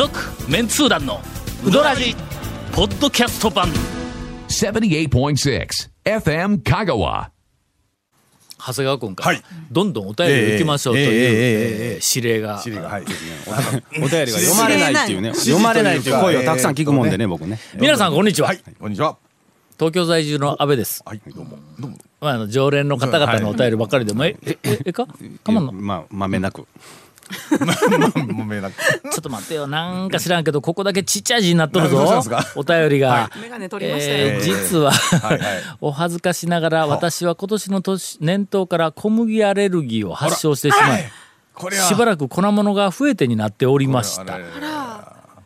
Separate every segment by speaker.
Speaker 1: 続メンツー団のウドラジポッドキャスト版。
Speaker 2: 78.6 FM Kagawa.
Speaker 1: 長谷川君から、
Speaker 3: はい。
Speaker 1: どんどんお便りを行きましょうという、
Speaker 3: ええええ
Speaker 1: ー指令が。
Speaker 3: 指令がはい
Speaker 4: お便りが読まれないっていうね。読まれないっていう声をたくさん聞くもんでね僕ね。
Speaker 1: 皆さんこんにちは、
Speaker 3: はいこんにちは。
Speaker 1: 東京在住の安倍です、
Speaker 3: はいどうも。どうも。
Speaker 1: まあ、あの常連の方々のお便りばっかりでも、ええええか？かまんの？
Speaker 4: まあまめなく
Speaker 3: もめな。く
Speaker 1: ちょっと待ってよ。なんか知らんけどここだけちっちゃい字になっとるぞ。お便りが。えー実は、お恥ずかしながら私は今年の年年頭から小麦アレルギーを発症してしまい
Speaker 3: これは。
Speaker 1: しばらく粉物が増えてになっておりました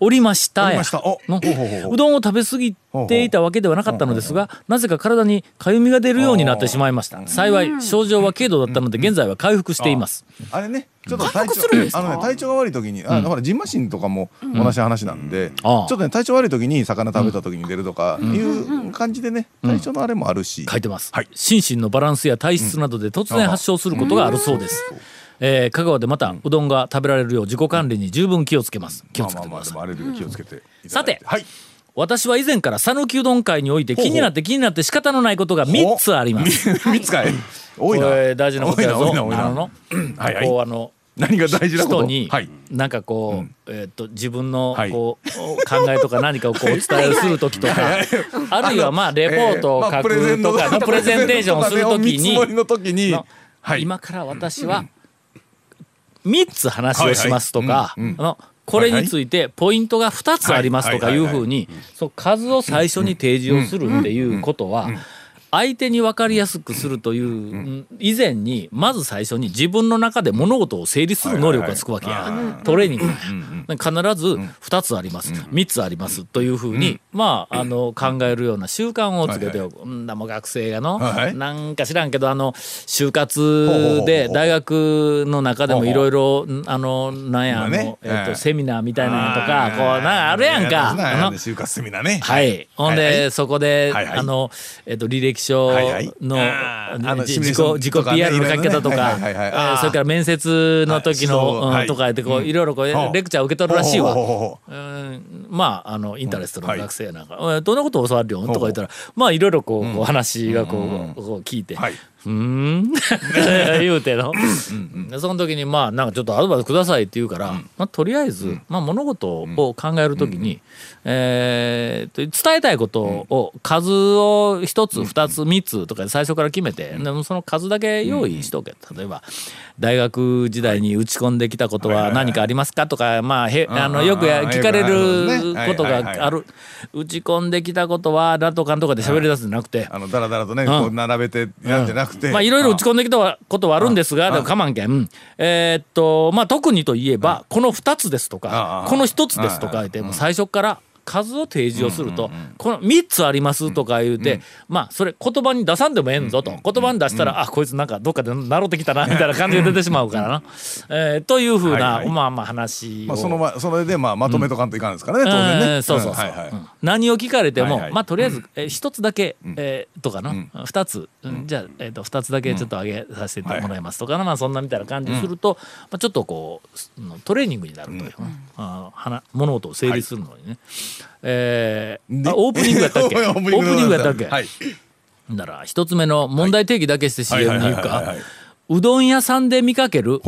Speaker 1: おりましたや。
Speaker 3: う
Speaker 1: どんを食べ過ぎていたわけではなかったのですがなぜか体にかゆみが出るようになってしまいました。幸い症状は軽度だったので現在は回復しています。
Speaker 3: あれねちょっと体調あのね体調が悪い時にあほらジンマシンとかも同じ話なんでちょっとね体調悪い時に魚食べた時に出るとかいう感じでね体調のあれもあるし。
Speaker 1: 書いてます、
Speaker 3: はい。
Speaker 1: 心身のバランスや体質などで突然発症することがあるそうです、えー香川でまたうどんが食べられるよう自己管理に十分気をつけます。気をつけてください。
Speaker 3: もあれで気をつけていただい
Speaker 1: さて
Speaker 3: はい。
Speaker 1: 私は以前から讃岐うどん会において気になって気になって仕方のないことが3つあります。
Speaker 3: 三つかい？多いな。
Speaker 1: これ大事なことやぞ。
Speaker 3: 多いな多いな多いな。
Speaker 1: あの
Speaker 3: はいはい。
Speaker 1: こうあの
Speaker 3: 何が大事なこと？
Speaker 1: 人に
Speaker 3: はい。
Speaker 1: なんかこう、えーっと自分の
Speaker 3: はい。
Speaker 1: こう考えとか何かをこう お伝えする時とかあるいはまあレポートを書くとかのプレゼンテーションをする時に
Speaker 3: はい。
Speaker 1: 今から私は3つ話をしますとか、あのこれについてポイントが2つありますとかいうふうにそう数を最初に提示をするっていうことは相手に分かりやすくするといううん。以前にまず最初に自分の中で物事を整理する能力がつくわけや。トレーニング。必ず2つあります。3つあります。というふうにまああの考えるような習慣をつけておく。うん。だもう学生がの？
Speaker 3: はい
Speaker 1: なんか知らんけどあの就活で大学の中でもいろいろあのなんやあのえっと
Speaker 3: ええ
Speaker 1: セミナーみたいなのとかこうなんかあるやんか。あの
Speaker 3: 就活セミナーね。
Speaker 1: はい、ほんで、そこで、あの、えっと、履歴書
Speaker 3: はいはい。
Speaker 1: の、自己、PR の書き方とか、それから面接の時の、とかで、こう、いろいろこう、レクチャーを受け取るらしいわ。まあ、あの、インタレストの
Speaker 3: はい。
Speaker 1: 学生なんか、えどんなことを教わるよとか言ったら、まあ、いろいろこう、話がこう聞いて、
Speaker 3: はい
Speaker 1: ふーん。言うての。でその時にまあなんかちょっとアドバイスくださいって言うから、まあ、とりあえず、まあ、物事を考える時に、えーと伝えたいことを数を1つ2つ3つとかで最初から決めて、でもその数だけ用意しとけ。例えば大学時代に打ち込んできたことは何かありますかとか、まあ、へあのよく聞かれる
Speaker 3: ね
Speaker 1: ことがある打ち込んできたことはなんとかんとかで喋り出すんじゃなくて。
Speaker 3: あのだらだらとねこう並べてやるんじゃなくて。
Speaker 1: まあいろいろ打ち込んできたことはあるんですが、でも我慢けん。えーっと、まあ特にといえば、この2つですと
Speaker 3: あ
Speaker 1: か
Speaker 3: あ、
Speaker 1: この1つですとか言って、もう最初から数を提示をすると、この3つありますとか言うて、まあそれ言葉に出さんでもええんぞと。言葉に出したら、あ、こいつなんかどっかで習ってきたな、みたいな感じが出てしまうからな。えーというふうな、
Speaker 3: はいはい。
Speaker 1: まあまあ話を。
Speaker 3: まあそのまそれでまあまとめとかんといかんですからね当然
Speaker 1: え
Speaker 3: ね
Speaker 1: ーそうそうそう、
Speaker 3: んはいはい。
Speaker 1: うん。何を聞かれても、
Speaker 3: はいはい。
Speaker 1: まあとりあえず、えー一つだけ、えーとかな、二つ、うん。じゃあ、えー、と二つだけちょっと上げさせてもらいますとかな、まあそんなみたいな感じすると、まあ、ちょっとこうすトレーニングになるという、あー話物事を整理するのにね、えーオープニングやったっけ？オープニングやったっけ、
Speaker 3: はい。
Speaker 1: なら一つ目の問題定義だけして CM に言うかうどん屋さんで見かける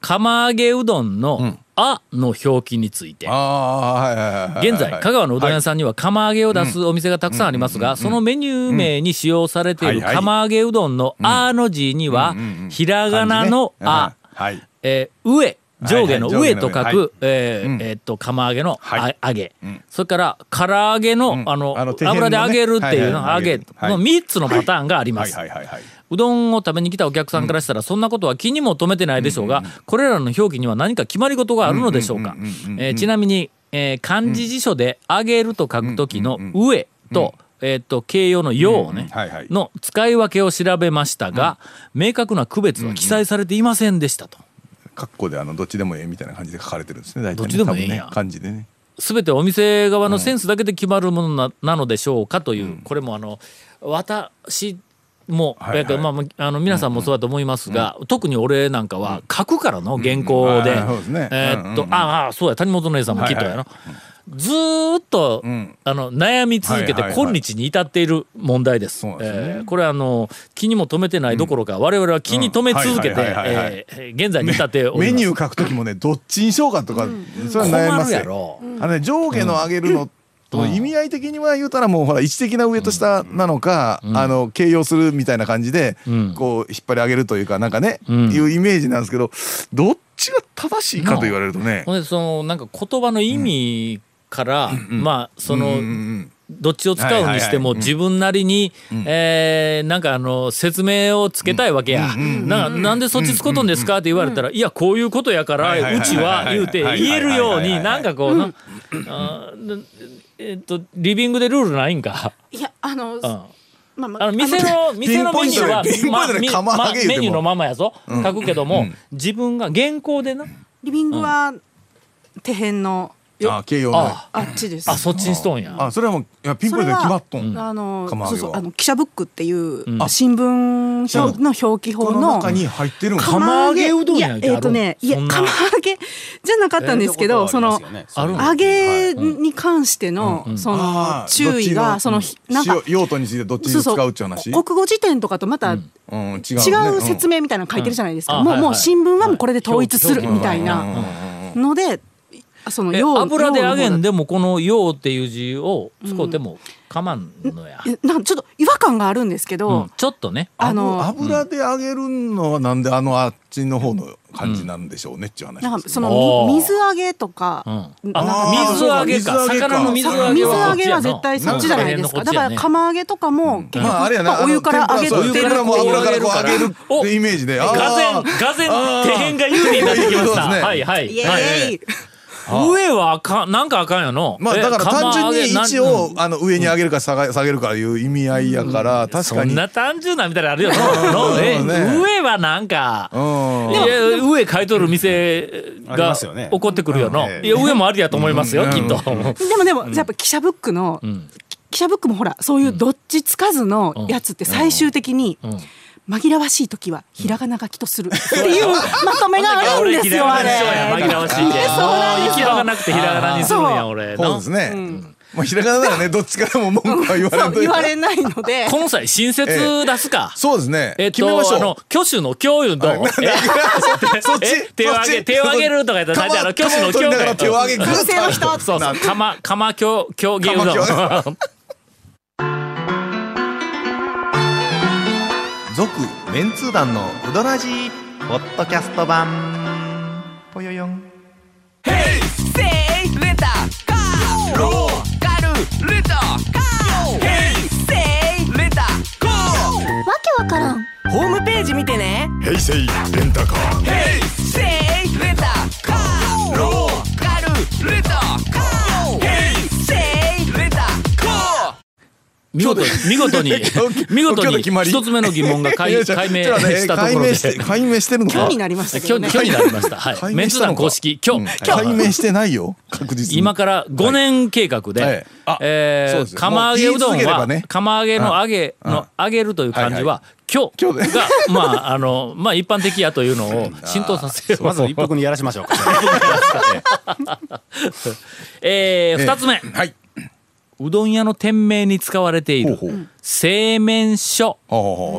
Speaker 1: 釜揚げうどんの「あ」の表記について。現在香川のうどん屋さんには釜揚げを出すお店がたくさんありますがそのメニュー名に使用されている釜揚げうどんの「あ」の字にはひらがなの「あ」
Speaker 3: はい。
Speaker 1: えー上上下の上と書くえーえーっと釜揚げの
Speaker 3: はい。
Speaker 1: あ揚げ。それから唐揚げのあの油で揚げるっていうの揚げ
Speaker 3: はい。
Speaker 1: の3つのパターンがありま
Speaker 3: はい
Speaker 1: す
Speaker 3: う
Speaker 1: どんを食べに来たお客さんからしたらそんなことは気にも留めてないでしょうがこれらの表記には何か決まり事があるのでしょうか。えーちなみにえー漢字辞書で「あげる」と書く時の「上」とえーと形容の「よ」をね
Speaker 3: はいはい。
Speaker 1: の使い分けを調べましたが明確な区別は記載されていませんでしたと。
Speaker 3: 括弧であのどっちでもええみたいな感じで書かれてるんですね。大体ね
Speaker 1: どっちでもええんや。
Speaker 3: 多分ね漢字でね。
Speaker 1: 全てお店側のセンスだけで決まるものな,、なのでしょうかという、これもあの私もう、
Speaker 3: はいはい。
Speaker 1: やけどまあまあ、あの皆さんもそうだと思いますが、特に俺なんかは書くからの原稿で、
Speaker 3: うん。うんそうですね。
Speaker 1: えーっと、
Speaker 3: うんうんうん。
Speaker 1: ああそうや。谷本姉さんもきっとやろ、ずーっと、
Speaker 3: ん。
Speaker 1: あの悩み続けて今日に至っている問題です。これはあの気にも留めてないどころか、我々は気に留め続けて現在に至っております。
Speaker 3: メニュー書く時もねどっちにしようかとか、それは悩みま
Speaker 1: 困
Speaker 3: す
Speaker 1: やろ。
Speaker 3: あのね上下の上げるのと意味合い的には言うたらもうほら位置的な上と下なのか、あの形容するみたいな感じで、
Speaker 1: ん。
Speaker 3: こう引っ張り上げるというかなんかね、
Speaker 1: ん。
Speaker 3: いうイメージなんですけどどっちが正しいかと言われるとね。
Speaker 1: そのなんか言葉の意味から、まあその、
Speaker 3: うんうん
Speaker 1: どっちを使うにしても
Speaker 3: はいはいはい。
Speaker 1: 自分なりに、えーなんかあの説明をつけたいわけや。なんかなんでそっち使うとんですかって言われたら、いやこういうことやから、
Speaker 3: はいはいはいう
Speaker 1: ちは言うて言えるようになんかこうな、えっとリビングでルールないんか？
Speaker 5: いやあの、
Speaker 1: うん。
Speaker 5: まあま
Speaker 1: あの店の店のメニューは
Speaker 3: ピンポイントでピンポイントで
Speaker 1: み
Speaker 3: 釜揚げ言うても。
Speaker 1: メニューのままやぞ。書くけども自分が原稿でな。
Speaker 5: リビングは手辺の
Speaker 3: あ形容ね。
Speaker 1: あ
Speaker 5: あっちです。
Speaker 1: あそっちにしとんや。
Speaker 3: あそれはもういやピンポイントで決まっとん。
Speaker 5: あのそうそうあの記者ブックっていう、新聞表の表記法
Speaker 3: この
Speaker 5: の
Speaker 3: 中に入ってる。
Speaker 1: 釜揚げ。うどん
Speaker 5: いやえっ、とねいや釜揚げじゃなかったんですけど、その揚げに関しての、その注意がそのひなんか
Speaker 3: 使用用途についてどっちに使うっちゅう話？
Speaker 5: 国語辞典とかとまた違
Speaker 3: うん、違う、ね。
Speaker 5: う説明みたいなの書いてるじゃないですか、もうもう新聞はもうこれで統一するみたいなのでその
Speaker 1: え
Speaker 5: 用
Speaker 1: 油で揚げん
Speaker 5: で
Speaker 1: でもこの「用」っていう字を使うてもかまんのや、
Speaker 5: なんかちょっと違和感があるんですけど、
Speaker 1: うん。ちょっとね。
Speaker 5: あの
Speaker 3: 油で揚げるのはなんであのあっちの方の感じなんでしょうねっていう話です、
Speaker 5: なんかそ
Speaker 1: お
Speaker 5: の水揚げとか、
Speaker 1: うん。
Speaker 5: なんか
Speaker 3: あー
Speaker 1: 水揚げか。
Speaker 3: 水揚げか。
Speaker 1: 魚の水揚げ
Speaker 5: 水
Speaker 1: は
Speaker 5: 揚げは絶対そっちじゃないですか。だから釜揚げとかも結局、
Speaker 3: まああれやな
Speaker 5: まあお湯から揚げて
Speaker 3: るって
Speaker 1: お
Speaker 3: イメージで。
Speaker 1: がぜんがぜん手辺が有利になってきました、
Speaker 3: そうですね
Speaker 1: はいはい。
Speaker 5: イエ
Speaker 1: はい。
Speaker 5: ーイ。
Speaker 1: 上はあかんなんかあかんやの。
Speaker 3: まあだから単純に位置
Speaker 1: を
Speaker 3: をあの上に上げるか下げ下げるかいう意味合いやから確かに。
Speaker 1: そんな単純なみたいなのあるよの。上はなんか
Speaker 3: うん。
Speaker 1: いや上買い取る店が
Speaker 4: ますよね。
Speaker 1: 怒ってくるよの、
Speaker 4: うん。
Speaker 1: いや上もありやと思いますよ、
Speaker 3: うん。
Speaker 1: きっと、
Speaker 5: でもでも、やっぱ記者ブックの、記者ブックもほらそういうどっちつかずのやつって最終的に、
Speaker 1: ん
Speaker 5: 紛らわしい時はひらがな書きとする。っていうまとめがあるんですよあれ。
Speaker 1: 紛らわしいで
Speaker 5: そうなんですよ
Speaker 1: もう行き場がなくてひらがなにするんや俺
Speaker 3: そうですね、まあひらがなならねどっちからも文句は言われ
Speaker 5: 言われないので。
Speaker 1: この際新設出すか、
Speaker 3: そうですね、
Speaker 1: えっとあの挙手の教員と、え？
Speaker 3: そっち
Speaker 1: え？手を挙げ手を挙げるとか言ったら大体あの挙手の教
Speaker 3: 釜を取りながら手を挙げグッ
Speaker 5: 女性の人
Speaker 1: そうそう。釜釜教教芸う？どん
Speaker 6: 続メンツー団のウドラジーポッドキャスト版。ぽよよん。
Speaker 7: ホームページ見てね。
Speaker 3: 平成レンタカー
Speaker 7: せいレンタカーローカルレンタカー
Speaker 1: 見事に見事に 見事に一つ目の疑問が解明したところ
Speaker 3: 解明
Speaker 1: で
Speaker 3: して解明してるのか？
Speaker 5: 今日になりました。
Speaker 1: 今日今日になりました。はい。
Speaker 3: 解
Speaker 1: メンツ団公式。今
Speaker 3: うん。
Speaker 1: 日。
Speaker 3: 解明してないよ確実に。
Speaker 1: 今から5年計画で、
Speaker 3: はい。あ
Speaker 1: え釜揚げうどんは、釜揚げの揚げの揚げるという漢字は、今日
Speaker 3: 今日で。
Speaker 1: が まああのまあ一般的やというのを浸透させよう
Speaker 4: まず一服にやらしましょうか。
Speaker 1: えー、2つ目、
Speaker 3: はい。
Speaker 1: うどん屋の店名に使われている製麺所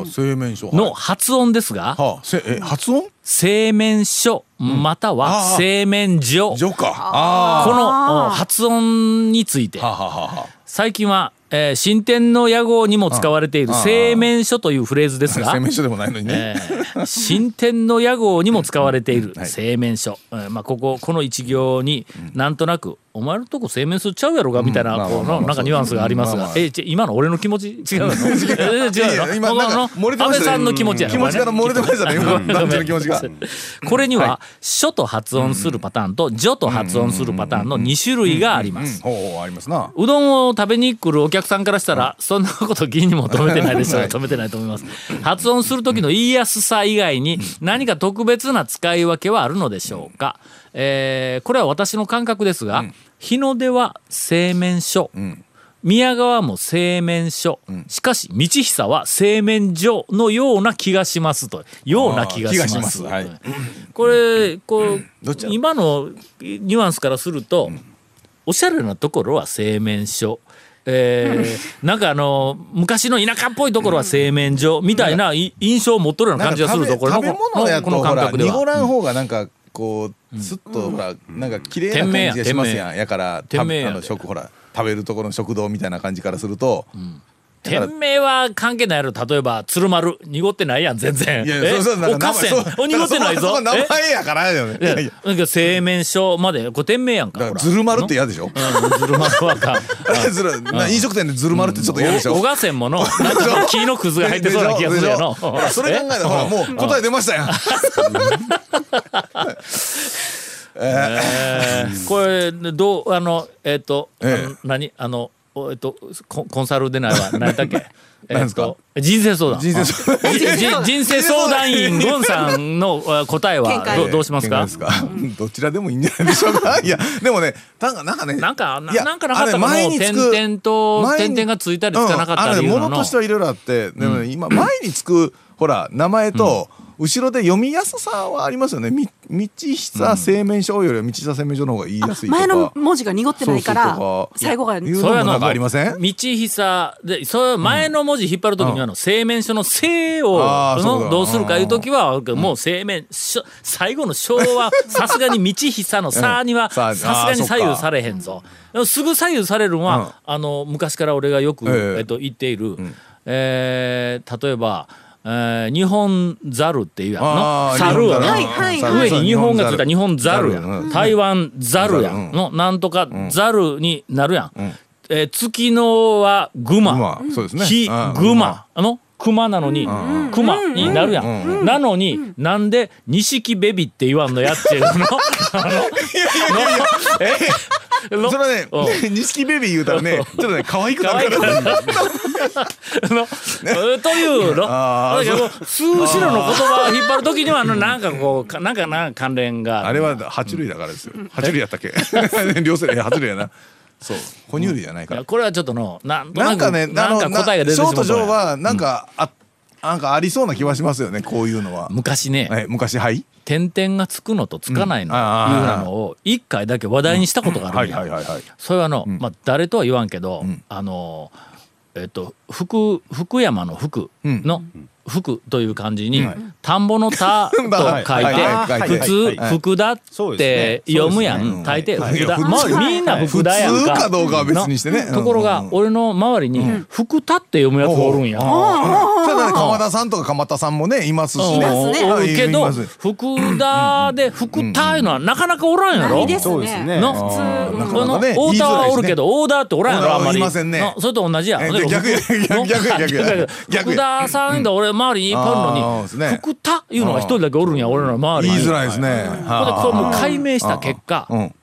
Speaker 3: 製麺所。
Speaker 1: の発音ですが、
Speaker 3: はあせえ発音？
Speaker 1: 製麺所または製麺所、
Speaker 3: 所か。あ
Speaker 1: このお発音について。
Speaker 3: あはあはあはあ。
Speaker 1: 最近は、えー新天の屋号にも使われている製麺所というフレーズですが
Speaker 3: 製麺所でもないのにね。
Speaker 1: えー新天の屋号にも使われている
Speaker 3: はい。
Speaker 1: 製麺所、えーまあ、こここの一行になんとなく「お前のとこ製麺所ちゃうやろが」みたいな
Speaker 3: まあ
Speaker 1: このなんかニュアンスがありますが。えち今の俺の気持ち？違うの？えー違う こ
Speaker 3: れてましたね
Speaker 1: 安倍さんの気持ちやろ
Speaker 3: 気持ちから漏れてましたね今。
Speaker 1: ごめん。
Speaker 3: 男女の気持ちが。
Speaker 1: これには「書」と発音するパターンと「序」と発音するパターンの2種類があります。
Speaker 3: ほうほうありますな。
Speaker 1: うどんを食べに来るお客さんからしたら、そんなこと気にも留めてないでしょう。
Speaker 3: はい。
Speaker 1: 止めてないと思います。発音する時の言いやすさ以外に何か特別な使い分けはあるのでしょうか？えーこれは私の感覚ですが、日の出は製麺所。宮川も製麺所、しかし道久は製麺所のような気がしますと。ような気がします。
Speaker 3: はい。
Speaker 1: これこう今のニュアンスからすると、おしゃれなところは製麺所。えー、なんかあの昔の田舎っぽいところは製麺所みたいない印象を持っとるような感じがするぞ。これのこの感覚では。
Speaker 3: 濁らん方がなんかこうすっとほらなんか綺麗な感じがしますやん。や。からあの食ほら食べるところの食堂みたいな感じからすると
Speaker 1: 店名は関係ないやろ。例えば鶴丸。濁ってないやん全然。
Speaker 3: いや
Speaker 1: え
Speaker 3: そうそうなんか
Speaker 1: おかせん。お濁ってないぞ。
Speaker 3: 名前やからよねい
Speaker 1: いや
Speaker 3: やいや。
Speaker 1: なんか製麺所までこれ店名やんか。
Speaker 3: だから
Speaker 1: ほら
Speaker 3: ずるまるって嫌でしょ？
Speaker 1: うんずるまるはか
Speaker 3: 飲食店でずるまるってちょっと嫌でしょ？
Speaker 1: お小賀線もの。なんか木のくずが入ってそうな気がするやの
Speaker 3: でしょ？でしょ？それ考えたらほらもう答え出ましたやん。
Speaker 1: えーこれどうあのえっ、と、何？あのおえっ、とコンコンサルでないわ。何やっけ？
Speaker 3: 何ですか？
Speaker 1: えっと人生相談。
Speaker 3: 人生相談。
Speaker 1: 人生相談。員ゴンさんのあ 答えはどどうしますか？
Speaker 3: どちらでもいいんじゃないでしょうか？いやでもねなんかなんかね。
Speaker 1: なんかなんかなかったかも。点々と点々がついたりつかなかったりいうのの。
Speaker 3: ものとしてはいろいろあって。でもね今前につくほら名前と後ろで読みやすさはありますよね。み道久製麺所よりは道久製麺所の方が言いやすいとか。
Speaker 5: 前の文字が濁ってないから
Speaker 3: そうそうとか
Speaker 5: 最後が
Speaker 3: いう
Speaker 1: そうやの
Speaker 3: なんかありません？
Speaker 1: 道久でそういう前の文字引っ張るときにはあの製麺所の「製」をのどうするかいうときはもう製麺所最後の「小」はさすがに道久の「さ」には
Speaker 3: さ
Speaker 1: すがに左右されへんぞ。すぐ左右されるのはあの昔から俺がよく
Speaker 3: ええ。
Speaker 1: えっと言っているえー例えばえー日本ザルっていうやんの
Speaker 3: あー
Speaker 1: 猿やな。
Speaker 5: はいはい
Speaker 3: 猿。
Speaker 1: 上に日本がついた日本ザルや
Speaker 3: ザルうん。
Speaker 1: ん台湾ザルや
Speaker 3: うん
Speaker 1: んのなんとかザルになるやん、えー月のはグマ。
Speaker 3: うですね。
Speaker 1: 火
Speaker 3: うん
Speaker 1: グマ。あの熊なのに熊になるやん。なのになんで錦ベビって言わんのやっていうのあの
Speaker 3: それはね
Speaker 1: うん。
Speaker 3: 錦ベビー言うたらねちょっとね可愛くなるから。
Speaker 1: のえ というのだけど数後ろの言葉を引っ張るときにはあのなんかこうかなんかな関連が
Speaker 3: あれは爬虫類だからですよ。爬虫類やったっけ？両生類爬虫類やなそう。哺乳類じゃないから。
Speaker 1: これはちょっとのなんと
Speaker 3: なんかね、
Speaker 1: なんか答えが出てし
Speaker 3: ショート
Speaker 1: まったんや
Speaker 3: 上はなんか、あなんかありそうな気はしますよねこういうのは。
Speaker 1: 昔ね。
Speaker 3: え昔はい？
Speaker 1: 点々がつくのとつかないのいう
Speaker 3: うんあー
Speaker 1: ふうなのを一回だけ話題にしたことがあ
Speaker 3: はい
Speaker 1: るんや。
Speaker 3: はいはいはい。
Speaker 1: それはあの、まあ誰とは言わんけど、
Speaker 3: ん。
Speaker 1: あのえっと福福山の福の福という漢字に、田んぼの田 と書いて、普通
Speaker 3: はい
Speaker 1: 福田って読むやん、大抵福田、
Speaker 3: い。や
Speaker 1: 周りみんな福田やんか。
Speaker 3: 普通かどうかは別にしてね。
Speaker 1: ところが俺の周りに福田って読むやつがおるんや、
Speaker 3: ただね鎌田さんとか鎌田さんもねいますし
Speaker 1: うん。
Speaker 3: ね。
Speaker 1: けど福田で福田いうのはなかなかおらんやろ、
Speaker 5: ないです
Speaker 4: そうですね
Speaker 5: ね
Speaker 1: の
Speaker 5: 普通。
Speaker 1: の
Speaker 3: かなかね
Speaker 1: オーダーはおるけ
Speaker 3: ど。
Speaker 1: ど、オーダーっておらんやろ、あんまり。
Speaker 3: いませんね。
Speaker 1: のそれと同じや。
Speaker 3: 逆や
Speaker 1: 福
Speaker 3: 逆や逆や逆や
Speaker 1: の
Speaker 3: 逆や
Speaker 1: 福田さんだ、俺周りにいっぱいおるのに、福田いうのが一人だけおるんや、俺の周りに。
Speaker 3: 言いづらいですね。
Speaker 1: ほんでこれもう解明した結果、
Speaker 3: うん。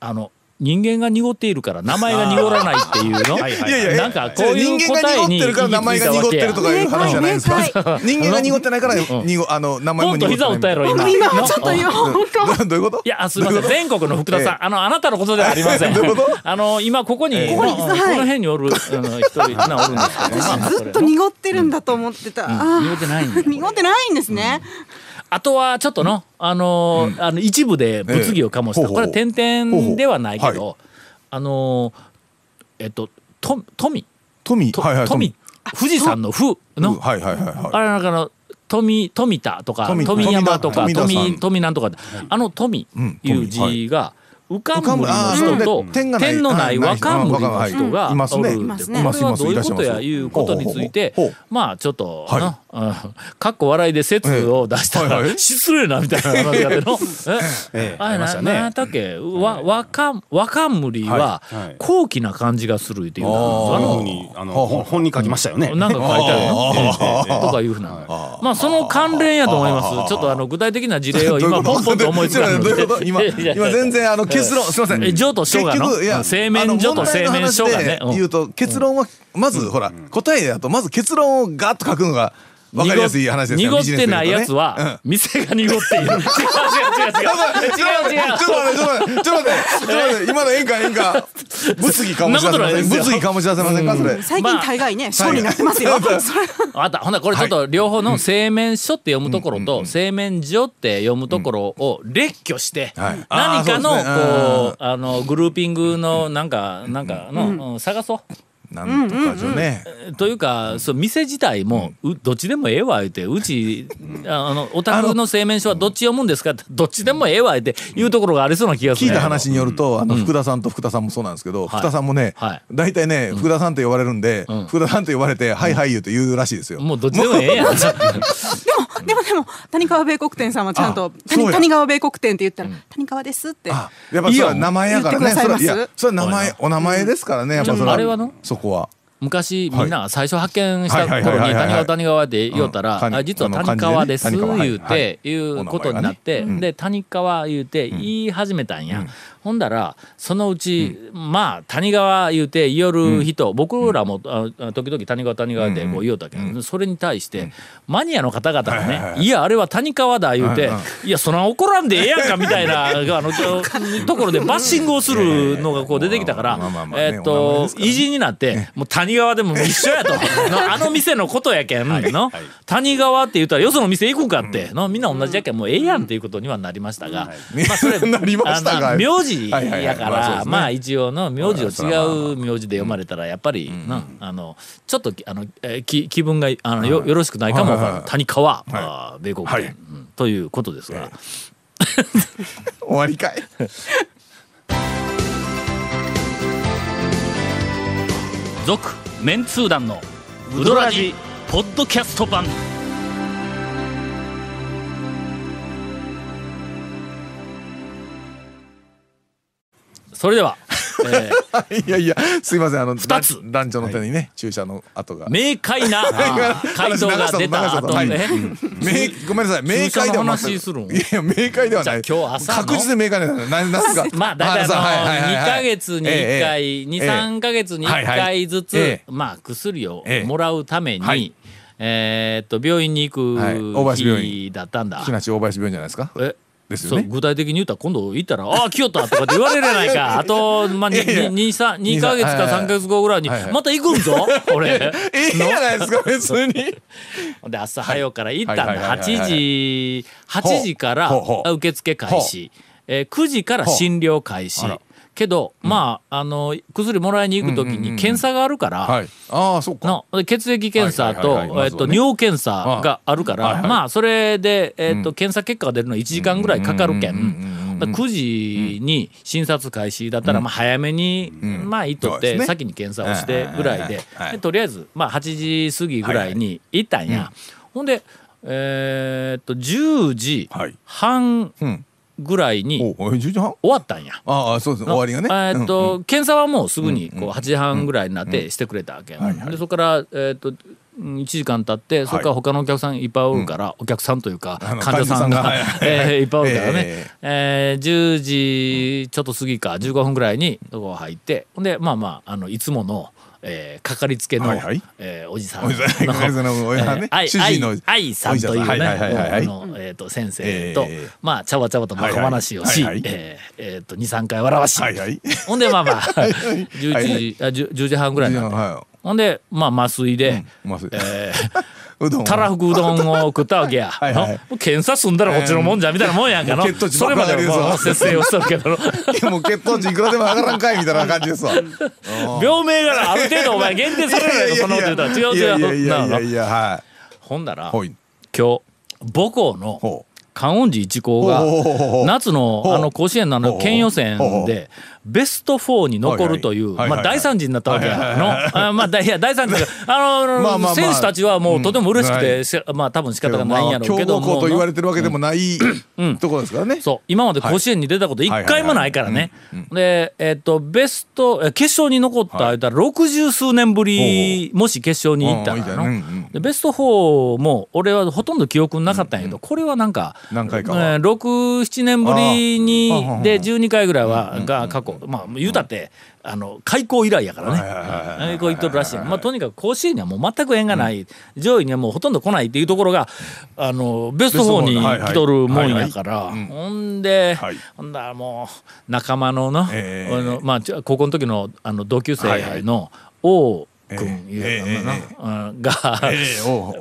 Speaker 1: あの、人間が濁っているから名前が濁らないっていうの？
Speaker 3: いやいやいや。
Speaker 1: なんかこういう
Speaker 3: 人間が
Speaker 1: 答えに
Speaker 3: 濁ってるから名前が濁ってるとかいう話じゃないですか。人間が濁ってないからあの名前も濁ってない。
Speaker 1: 膝打ったやろ、今。
Speaker 5: 今
Speaker 1: の
Speaker 5: ちょっと今本当
Speaker 3: どどういうこと？
Speaker 1: いや、すみません。全国の福田さん、
Speaker 3: え
Speaker 1: あの、あなたのことではありません。
Speaker 3: どういうこと？
Speaker 1: あの、今ここに、
Speaker 3: ええ。
Speaker 1: この
Speaker 5: ここにはい。
Speaker 1: 辺におる、あの一人、な、おるんですけど、まあ
Speaker 5: ずっと濁ってるんだと思ってた、あ
Speaker 1: 濁ってない
Speaker 5: 濁ってないんですね、
Speaker 1: あとはちょっとの、あのーあの一部で物議を醸した、
Speaker 3: え
Speaker 1: これは点々ではないけど、
Speaker 3: ほう
Speaker 1: あのーえっとと富
Speaker 3: 富
Speaker 1: と
Speaker 3: はいはい
Speaker 1: 富富士山の富の、
Speaker 3: はいはいはいはい。
Speaker 1: あれなんかの富富田とか
Speaker 3: 富
Speaker 1: 富山とか
Speaker 3: 富
Speaker 1: 富富なんとか。あの富
Speaker 3: うん
Speaker 1: いう字が浮かんむりの人。と
Speaker 3: 点
Speaker 1: のない
Speaker 3: はい。
Speaker 1: 若冠の人がおるってこれはどういうことや
Speaker 3: い
Speaker 1: うことについてまあちょっとかっこ笑いで説を出したら失礼なみたいな 話が出の？
Speaker 4: ええ。
Speaker 1: あれな
Speaker 4: ね。
Speaker 1: なんやったっけわ若冠は
Speaker 4: は
Speaker 1: 高貴な感じがするっていう
Speaker 3: あ
Speaker 1: の
Speaker 4: にあの本本に書きましたよね。
Speaker 1: なんか書いてあるの
Speaker 4: ええええ
Speaker 1: とかいうふうな。まあその関連やと思います。ちょっとあの具体的な事例を今ポンポンと思いつかんの
Speaker 3: どういうこと？今今全然あの結論すみません。
Speaker 1: え上と小がの？製麺所と製麺所がね。
Speaker 3: 言うと結論はまずほら答えだとまず結論をガッと書くのがわかりやすい話ですよ
Speaker 1: 濁ってないやつは、店が濁っている。違う違う違う違う。違う違う。
Speaker 3: ちょっと待って、ちょっと待って、ちょっと待って、今の演歌演歌。物議かもしれません。物議かもしれませんか、それ。
Speaker 5: 最近大概ね、賞になってますよ。それ
Speaker 1: あったほんならこれちょっと両方の製麺所って読むところと製麺所って読むところを列挙して
Speaker 3: はい
Speaker 1: 何かのこうあのグルーピングのなんかなんかのうん探そう。
Speaker 3: なんとかじゃね。
Speaker 1: というかそう店自体も、うどっちでもええわ言うて。うちあのお宅の製麺所はどっち読むんですかってどっちでもええわ言うていうところがありそうな気がする、
Speaker 3: 聞いた話によると、あの、福田さんと福田さんもそうなんですけど、福田さんもね
Speaker 1: はい、
Speaker 3: 大体ね、福田さんって呼ばれるんで、福田さんって呼ばれて、はいはい言うて言うらしいですよ。
Speaker 1: もうどっちでもええやん。
Speaker 5: でもでも谷川米国店さんはちゃんと谷谷川米国店って言ったら谷川ですって。
Speaker 3: あ、やっぱそれは名前やからね。
Speaker 5: 言ってくださいます？
Speaker 3: それいや、それは名前、お名前ですからね、やっぱそれは。
Speaker 1: あれはの？
Speaker 3: そこは。
Speaker 1: 昔みんなが最初発見した
Speaker 3: はい
Speaker 1: 頃に谷川谷川で言おったら、実は谷川です言うてい。うことになって、で谷川言うて言い始めたんや、ほんだらそのうち、まあ谷川言うて言る人、僕らもああ時々谷川谷川でこう言おったけど、それに対して、マニアの方々がね、
Speaker 3: はいはい
Speaker 1: い。やあれは谷川だ言うて、
Speaker 3: はい
Speaker 1: いやそんな怒らんでええやんかみたいな あのところでバッシングをするのがこう出てきたからえーっと
Speaker 3: ですからね
Speaker 1: 意地になってもう谷川でも一緒やとのあの店のことやけんの谷川って言ったらよその店行くかってのみんな同じやけんもうええやんっていうことにはなりましたがまあそれ
Speaker 3: なりましたが
Speaker 1: 名字やからまあ一応の名字を違う名字で読まれたらやっぱりなあのちょっとあのえー気気分があのよよろしくないかも谷川米国ということですが。
Speaker 3: 終わりかい？
Speaker 1: 続メンツー団のウドラジポッドキャスト版それでは、えー
Speaker 3: いやいや、すいません、あの、
Speaker 1: 二つ。
Speaker 3: 男男女の手にね、注射の跡が。
Speaker 1: 明快な 回答が出た後
Speaker 3: はい。ごめんなさい、明快ではなく。
Speaker 1: 注射の話するん？
Speaker 3: いや、明快ではない。
Speaker 1: 今日朝の。
Speaker 3: 確実に明快ではない。何ですか？
Speaker 1: まあ大体あの
Speaker 3: はいはいはい
Speaker 1: 2
Speaker 3: はい。
Speaker 1: ヶ月に1回、2、3ヶ月に1回ずつ、
Speaker 3: はい。はいええ。
Speaker 1: まあ薬を
Speaker 3: ええ。
Speaker 1: もらうために、
Speaker 3: はい。
Speaker 1: えーっと病院に行く日だったんだ。
Speaker 3: 大林病院じゃないですか？
Speaker 1: え？
Speaker 3: ですよね。
Speaker 1: 具体的に言ったら今度行ったら「ああ来よった」とかって言われるやないか。あと、まあ、に
Speaker 3: いやいや。
Speaker 1: ににさ2ヶ月か
Speaker 3: はいはい
Speaker 1: 3ヶ月後ぐらいにまた行くんぞ俺。
Speaker 3: ええじゃないですか、別に。
Speaker 1: で朝早うから行ったんだ。
Speaker 3: はい。はいはいはい
Speaker 1: 8時8時から受付開始、えー9時から診療開始。けど、まああの薬もらいに行く時に検査があるから、
Speaker 3: はい。ああ、そうか。
Speaker 1: の血液検査とえっと尿検査があるから、まあそれで、えっと検査結果が出るのは1時間ぐらいかかるけ
Speaker 3: うんうんうんうん
Speaker 1: んだから9時に診察開始だったらまあ早めに、まあ行っとって先に検査をしてぐらいで。とりあえずまあ8時過ぎぐらいに行ったんや。ほんでえっと10時
Speaker 3: はい。
Speaker 1: 半
Speaker 3: うん。
Speaker 1: ぐらいに
Speaker 3: お、お10時半？
Speaker 1: 終わったんや。
Speaker 3: ああ、そうですね。終わりがね。
Speaker 1: えーっと、
Speaker 3: うん
Speaker 1: 検査はもうすぐにこう8時半ぐらいになってしてくれたわけ、でそこから、えーっと1時間経ってそこから他のお客さんいっぱいおるから、お客さんというか患者さんが えーい。っぱいおるからね、
Speaker 3: え
Speaker 1: えー10時ちょっと過ぎか15分ぐらいにそこ入ってほんでまあまああのいつもの、えー、かかりつけの、
Speaker 3: はいはい。
Speaker 1: えーおじさん
Speaker 3: のね
Speaker 1: 愛さんというね、のえー、と先生と、
Speaker 3: えー
Speaker 1: まあちゃわちゃわとまあ小話をし、
Speaker 3: はいはい。
Speaker 1: えーえー、と23回笑わし、
Speaker 3: はいはい。
Speaker 1: ほんでまあまあ
Speaker 3: はい
Speaker 1: 11時、あ 10, 10時半ぐらいになほんでまあ麻酔で、
Speaker 3: い。まず
Speaker 1: え
Speaker 3: うどん
Speaker 1: ー、たらふくうどんを食ったわけや。
Speaker 3: はい
Speaker 1: 検査済んだらこっちのもんじゃみたいなもんやんかの。それまではもう節制をしとるけど。
Speaker 3: もう血糖値いくらでも上がらんかいみたいな感じですわ。
Speaker 1: 病名がある程度お前限定されるやろそんなこと言うたら。違う違う。なの
Speaker 3: いやい
Speaker 1: ほんだら。今日母校の
Speaker 3: ほ
Speaker 1: 観音寺一高が夏のあの甲子園のあの県予選でベスト4に残るという
Speaker 3: はいはい。
Speaker 1: まあ大惨事になったわけやの。あまあだい。や大惨事だ あ
Speaker 3: まあまあまあ。
Speaker 1: の選手たちはもうとても嬉しく
Speaker 3: うん
Speaker 1: まあ多分仕方がないんやろうけど
Speaker 3: まあ強豪校と言われてるわけでもない
Speaker 1: ん。
Speaker 3: ところですからね。
Speaker 1: そう。今まで甲子園に出たこと一回もないからね。でえっとベストえ決勝に残った
Speaker 3: はい。
Speaker 1: 間六十数年ぶりもし決勝に行ったらの
Speaker 3: んうんうん。
Speaker 1: でベスト4も俺はほとんど記憶なかったんやけどこれはなんか
Speaker 3: 何回かは。
Speaker 1: えー67年ぶりにで12回ぐらいはが過去まあ言うたってあの開校以来やからね、えこう言っとるらしい。まあとにかく甲子園にはもう全く縁がない、上位にはもうほとんど来ないっていうところがあのベスト4に来とるもんやから、ほんで、
Speaker 3: はい。
Speaker 1: ほんだらもう仲間のの,、
Speaker 3: ええ。
Speaker 1: あのまあ高校の時のあの同級生の王君いう
Speaker 3: ええ
Speaker 1: のかな、うんが、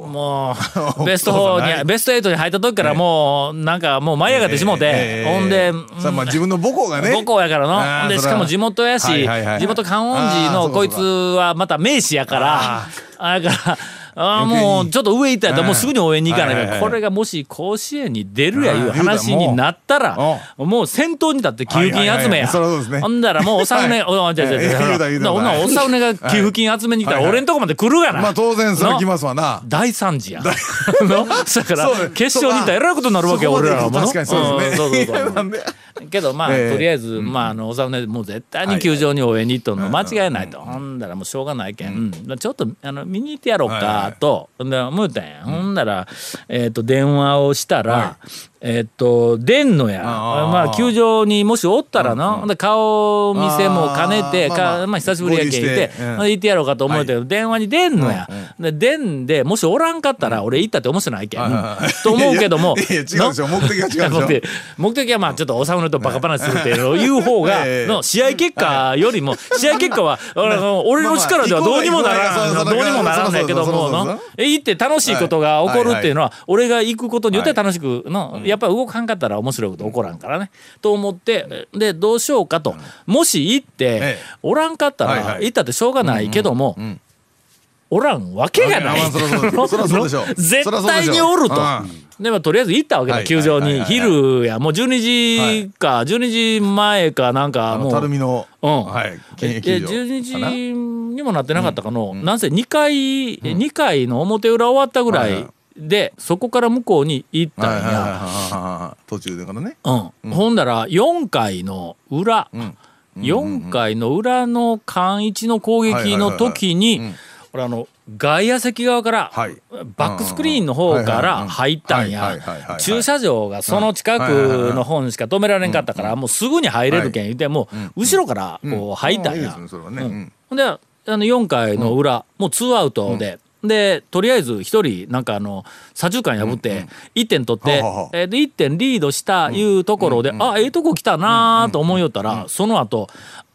Speaker 1: もう ベスト4にベスト8に入った時からもうなんかもう舞い上がってしもうて、
Speaker 3: ええ
Speaker 1: ほんで、
Speaker 3: まあ自分の母校がね。
Speaker 1: 母校やからの。でしかも地元やし、地元観音寺のこいつはまた名士やからあだからあー
Speaker 3: 余計に。
Speaker 1: もうちょっと上行ったらもうすぐに応援に行かない。から、これがもし甲子園に出るやいう話になったらもう先頭に立って給付金集めや。
Speaker 3: いそりゃそうですね。
Speaker 1: ほんだらもうおさうねおじゃじゃじゃおさうねが給付金集めに来たら俺んとこまで来るがな、
Speaker 3: まあ当然それ来ますわな。
Speaker 1: 大惨事や。のだから決勝に行ったらえらいことになるわけ俺らはもの
Speaker 3: 確かにそうですね。
Speaker 1: んそうそうそう けどまあ、
Speaker 3: ええ。
Speaker 1: とりあえず、まああの小沢ねもう絶対に球場に応援に行っとるの間違いないと、ほんだらもうしょうがないけん、うん。ちょっとあの見に行ってやろう
Speaker 3: はいはい
Speaker 1: かと、ほんで思ったんや、ほんだらえっ、と電話をしたら、えっ、と出んのや。まあ球場にもしおったらな、ほんで顔見せも兼ねて
Speaker 3: まあまあ
Speaker 1: かまあ久しぶりやけん言って、
Speaker 3: う
Speaker 1: 行ってやろうかと思うけど、電話に出んのや、で出ん。でもしおらんかったら俺行ったって面白ないけん、
Speaker 3: はいはいはい
Speaker 1: と思うけども。
Speaker 3: いやいや違うでしょ。
Speaker 1: の
Speaker 3: 目的が違うでしょ。
Speaker 1: 目的はまあちょっとおさむのとバカ話するっていう方が
Speaker 3: ええ。
Speaker 1: の試合結果よりも試合結果は 俺俺の力ではどうにもならんどうにもならんねんけども行って楽しいことが起こるっていうのは俺が行くことによって楽しくのやっぱり動かんかったら面白いこと起こらんからね。と思ってでどうしようかと。もし行って
Speaker 3: ええ。
Speaker 1: おらんかった
Speaker 3: はいはい。
Speaker 1: ら行ったってしょうがないけどもおらんわけがない。絶対におると。
Speaker 3: でしょ
Speaker 1: でもとりあえず行ったわけだ
Speaker 3: はい
Speaker 1: 球場に
Speaker 3: はいはい。はい
Speaker 1: 昼や。もう12時か12時前かなんかもう。
Speaker 3: 垂水の
Speaker 1: うん。
Speaker 3: はい県
Speaker 1: え
Speaker 3: 営球場
Speaker 1: 12
Speaker 3: かな。
Speaker 1: 時にもなってなかったかの、なんせ2回、二回の表裏終わったぐら
Speaker 3: はいはいい
Speaker 1: でそこから向こうに行ったんや、
Speaker 3: はいはいはいはいはい途中でからね。
Speaker 1: うん。ほんだら4回の裏、4回の裏の間一の攻撃の時に、俺あの外野席側から、
Speaker 3: はい。
Speaker 1: バックスクリーンの方から入ったん
Speaker 3: はい
Speaker 1: や
Speaker 3: はいはいはいはい。
Speaker 1: 駐車場がその近くの方にしか止められんかったからもうすぐに入れるけん言ってもう後ろからこう入ったんや。ほんであの4回の裏、もうツーアウトで、でとりあえず1人なんかあの左中間破って1点取って、えーで1点リードしたいうところで、あええとこ来たなと思いよったら、その後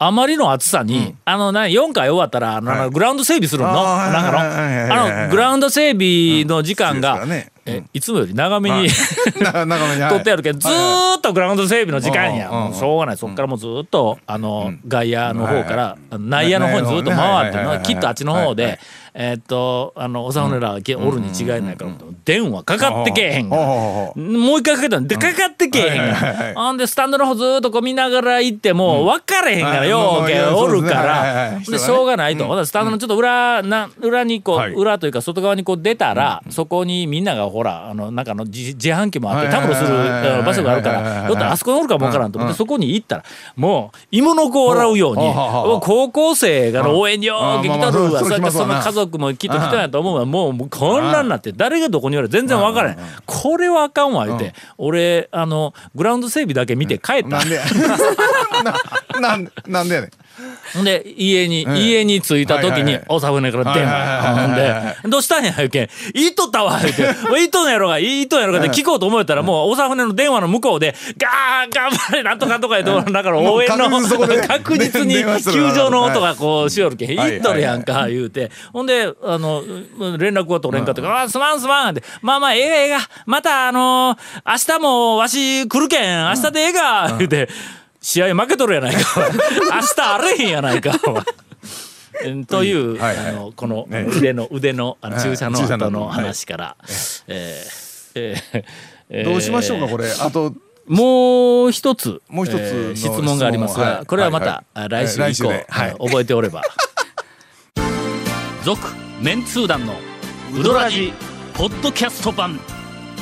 Speaker 1: あまりの暑さに、あのな4回終わったらあの、
Speaker 3: はい。
Speaker 1: グラウンド整備するの、なんかの、あのグラウンド整備の時間が、えいつもより 長めに、
Speaker 3: はい。
Speaker 1: 取ってあるけど、ずーっとグラウンド整備の時間や。しょうがない。そっからもうずーっと、あの、外野の方から、内野の方にずっと回ってきっとあっちの方で、えーっと、あの、おさむねらがおるに違いないから、電話かかってけえへんが。もう一回かけたんで、かかってけえへんが。ほん。で、スタンドの方ずーっとこう見ながら行っても、分かれへんから、
Speaker 3: はい
Speaker 1: ようけおるから。
Speaker 3: はい
Speaker 1: で、しょうがないと。ほんでスタンドのちょっと裏、な裏にこ
Speaker 3: はい。
Speaker 1: う、裏というか外側にこう出たら、そこにみんながほら、あの、なんかの自自販機もあって、
Speaker 3: はい
Speaker 1: たむろする場所があるから、
Speaker 3: はいはいはい
Speaker 1: だったらあそこにおるかもわからんと思って、
Speaker 3: うん。
Speaker 1: そこに行ったら、もう、芋の子を笑うように高校生が応援にようけ来とるわ。それからその家族もきっと来たんやと思うわ。もう、混乱になって、誰がどこにおるか全然わからん。これはあかんわ、言うて。俺、あの、グラウンド整備だけ見て帰った
Speaker 3: な。んでななんなんでやねん
Speaker 1: ほんで家に、
Speaker 3: ええ。
Speaker 1: 家に着いた時に大沢船から電話。ほんで「どうしたんや」言うけん「言いとったわ」言うて「言いとんやろが言いとんやろが」って聞こうと思ったらもう大沢船の電話の向こうで「ガー頑張れなんとかとか言うと だから応援の
Speaker 3: 確実
Speaker 1: に球場の音がこうしよるけん。
Speaker 3: はい。
Speaker 1: 言っとるやんか言うて。ほんであの連絡は取れんかったから「あすまんすまん」って「まあまあええがええが。またあの明日もわし来るけん。明日でええが」言うて。試合負けとるやないか。明日あれへんやないか。という、
Speaker 3: はいはい。
Speaker 1: あのこの
Speaker 3: ね。
Speaker 1: 腕の腕のあの
Speaker 3: はい。
Speaker 1: 注射の
Speaker 3: 注射の
Speaker 1: 後の話から、えーえーえー
Speaker 3: どうしましょうかこれ。あと
Speaker 1: もう一つ。
Speaker 3: もう一つの
Speaker 1: えー質問がありますが、
Speaker 3: はい。
Speaker 1: これはまた、
Speaker 3: はい
Speaker 1: あ来週以降、
Speaker 3: はい。
Speaker 1: あ覚えておれば。続メンツー団のウドラジポッドキャスト版